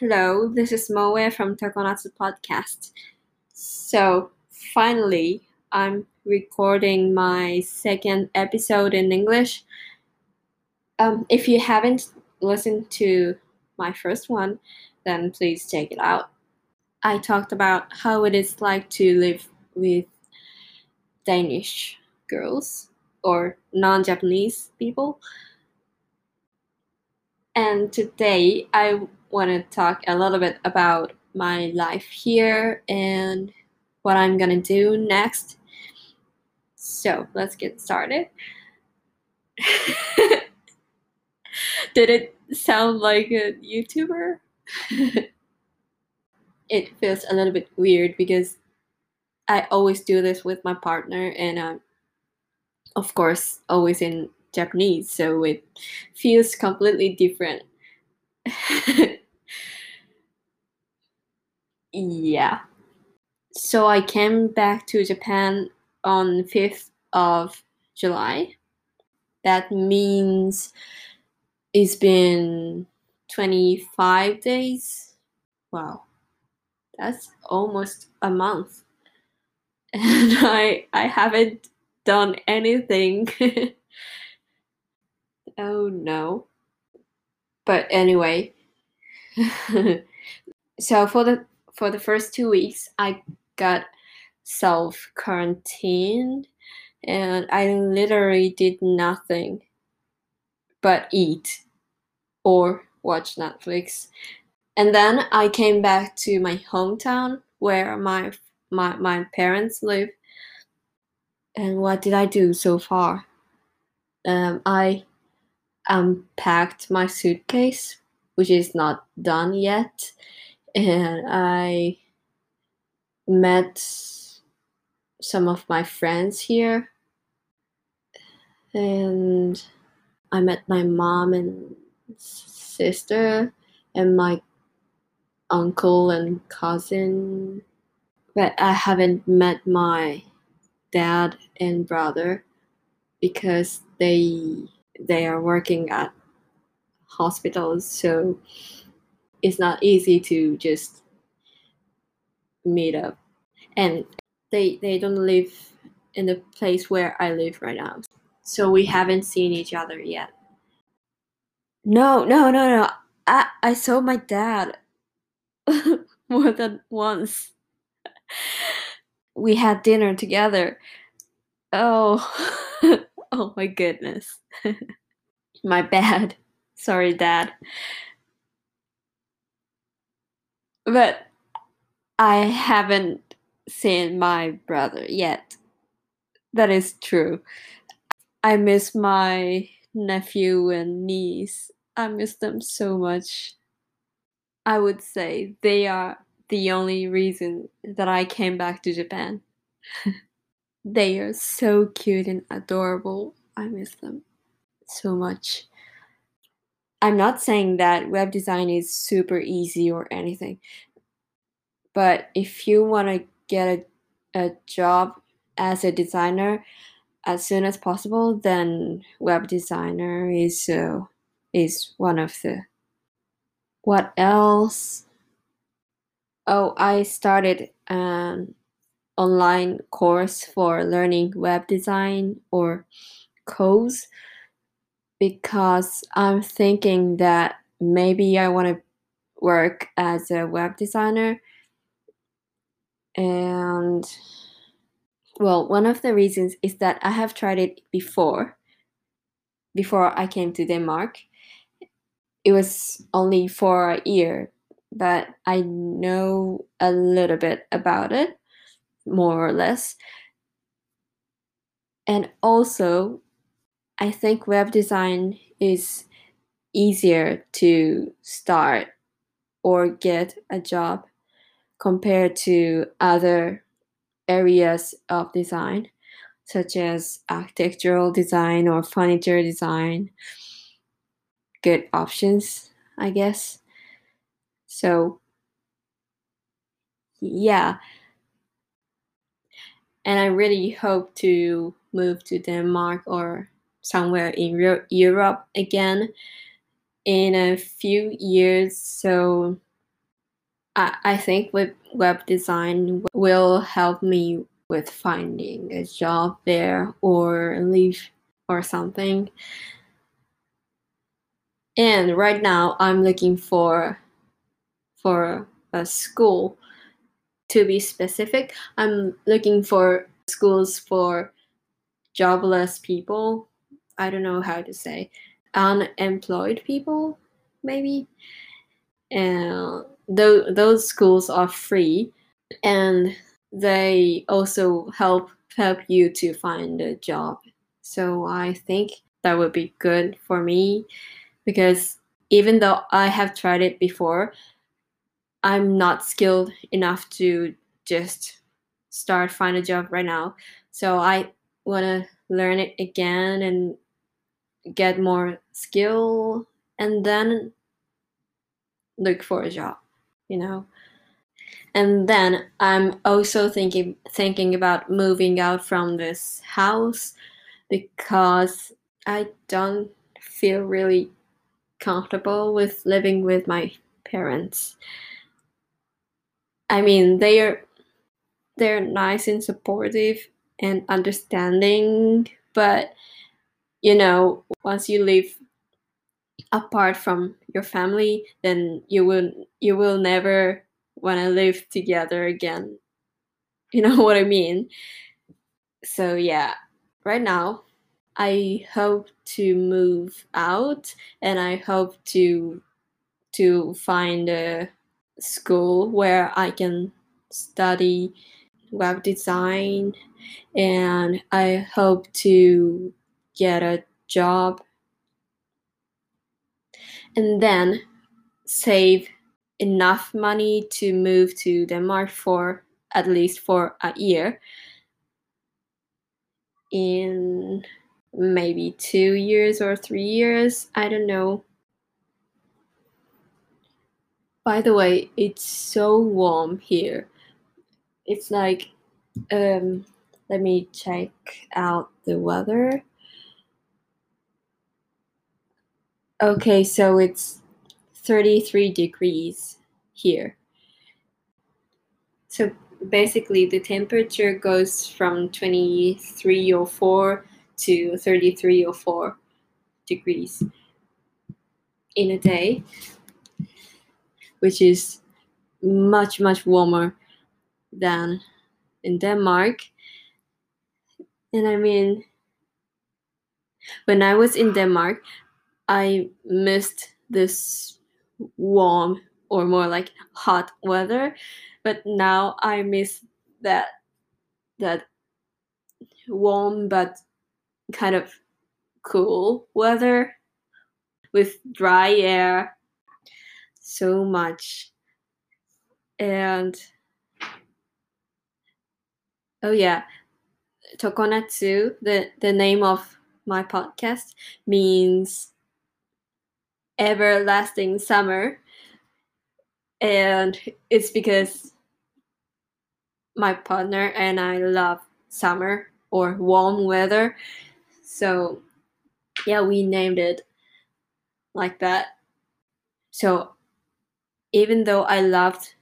Hello, this is Moe from Tokonatsu Podcast. So, finally, I'm recording my second episode in English. Um, if you haven't listened to my first one, then please check it out. I talked about how it is like to live with Danish girls or non Japanese people. And today I want to talk a little bit about my life here and what I'm gonna do next. So let's get started. Did it sound like a YouTuber? it feels a little bit weird because I always do this with my partner, and uh, of course, always in Japanese, so it feels completely different. yeah. So I came back to Japan on 5th of July. That means it's been 25 days. Wow. That's almost a month. And I I haven't done anything. oh no. But anyway, so for the for the first two weeks, I got self quarantined, and I literally did nothing but eat or watch Netflix. And then I came back to my hometown where my my my parents live. And what did I do so far? Um, I unpacked my suitcase, which is not done yet, and I met some of my friends here. And I met my mom and sister and my uncle and cousin. But I haven't met my dad and brother because they they are working at hospitals so it's not easy to just meet up. And they they don't live in the place where i live right now. So we haven't seen each other yet. No no no no. I i saw my dad more than once. We had dinner together. Oh oh my goodness. My bad. Sorry dad but I haven't seen my brother yet. That is true. I miss my nephew and niece. I miss them so much. I would say they are the only reason that I came back to Japan. they are so cute and adorable. I miss them so much. I'm not saying that web design is super easy or anything, but if you want to get a, a job as a designer as soon as possible, then web designer is uh, is one of the. What else? Oh, I started an online course for learning web design or codes because I'm thinking that maybe I want to work as a web designer. And well, one of the reasons is that I have tried it before, before I came to Denmark. It was only for a year, but I know a little bit about it, more or less. And also, I think web design is easier to start or get a job compared to other areas of design, such as architectural design or furniture design. Good options, I guess. So, yeah. And I really hope to move to Denmark or somewhere in Europe again in a few years. So I, I think with web design will help me with finding a job there or leave or something. And right now I'm looking for for a school to be specific. I'm looking for schools for jobless people. I don't know how to say unemployed people maybe. Uh, and th- those schools are free and they also help help you to find a job. So I think that would be good for me because even though I have tried it before, I'm not skilled enough to just start find a job right now. So I want to learn it again and get more skill and then look for a job, you know. And then I'm also thinking thinking about moving out from this house because I don't feel really comfortable with living with my parents. I mean, they're they're nice and supportive and understanding, but you know, once you live apart from your family, then you will you will never want to live together again. You know what I mean? So yeah, right now I hope to move out and I hope to to find a school where I can study web design and I hope to get a job and then save enough money to move to Denmark for at least for a year in maybe 2 years or 3 years I don't know by the way, it's so warm here. It's like, um, let me check out the weather. Okay, so it's 33 degrees here. So basically, the temperature goes from 23 or 4 to 33 or 4 degrees in a day which is much much warmer than in Denmark. And I mean, when I was in Denmark, I missed this warm or more like hot weather, but now I miss that that warm but kind of cool weather with dry air so much. And oh yeah, Tokonatsu, the, the name of my podcast, means everlasting summer. And it's because my partner and I love summer or warm weather. So, yeah, we named it like that. So, even though I loved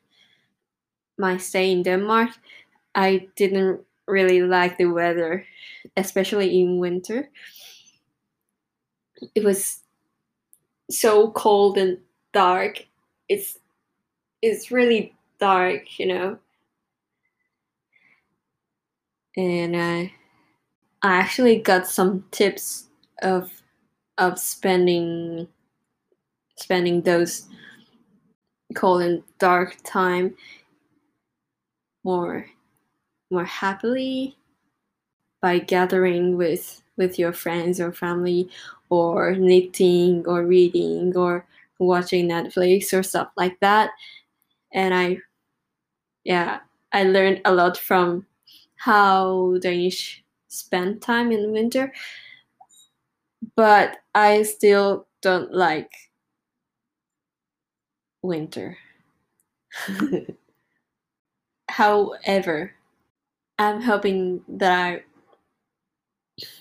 my stay in Denmark, I didn't really like the weather, especially in winter. It was so cold and dark. It's it's really dark, you know. And I I actually got some tips of of spending spending those cold and dark time more more happily by gathering with with your friends or family or knitting or reading or watching Netflix or stuff like that. And I yeah, I learned a lot from how Danish spend time in winter. But I still don't like winter. However, I'm hoping that I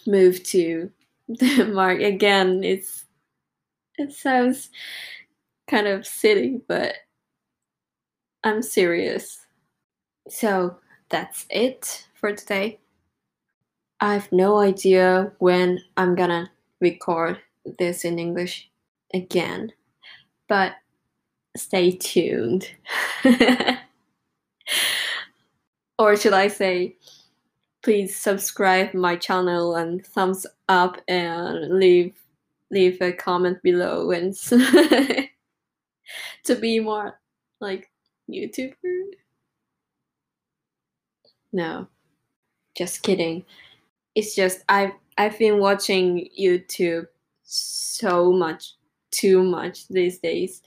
move to Denmark again. It's it sounds kind of silly, but I'm serious. So that's it for today. I have no idea when I'm gonna record this in English again, but stay tuned. or should I say, please subscribe my channel and thumbs up and leave leave a comment below and to be more like YouTuber. No, just kidding. It's just I've I've been watching YouTube so much, too much these days.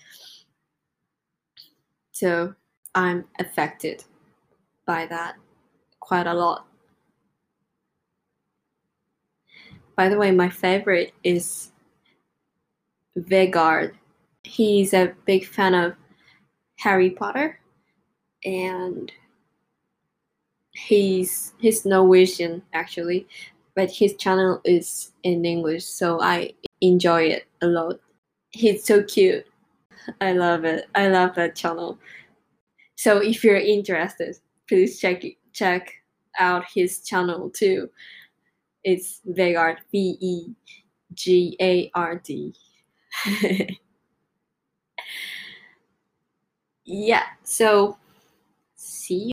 So I'm affected by that quite a lot. By the way, my favorite is Vegard. He's a big fan of Harry Potter and he's he's Norwegian actually, but his channel is in English, so I enjoy it a lot. He's so cute. I love it. I love that channel. So if you're interested, please check check out his channel too. It's Vegard V E G A R D. yeah, so see you.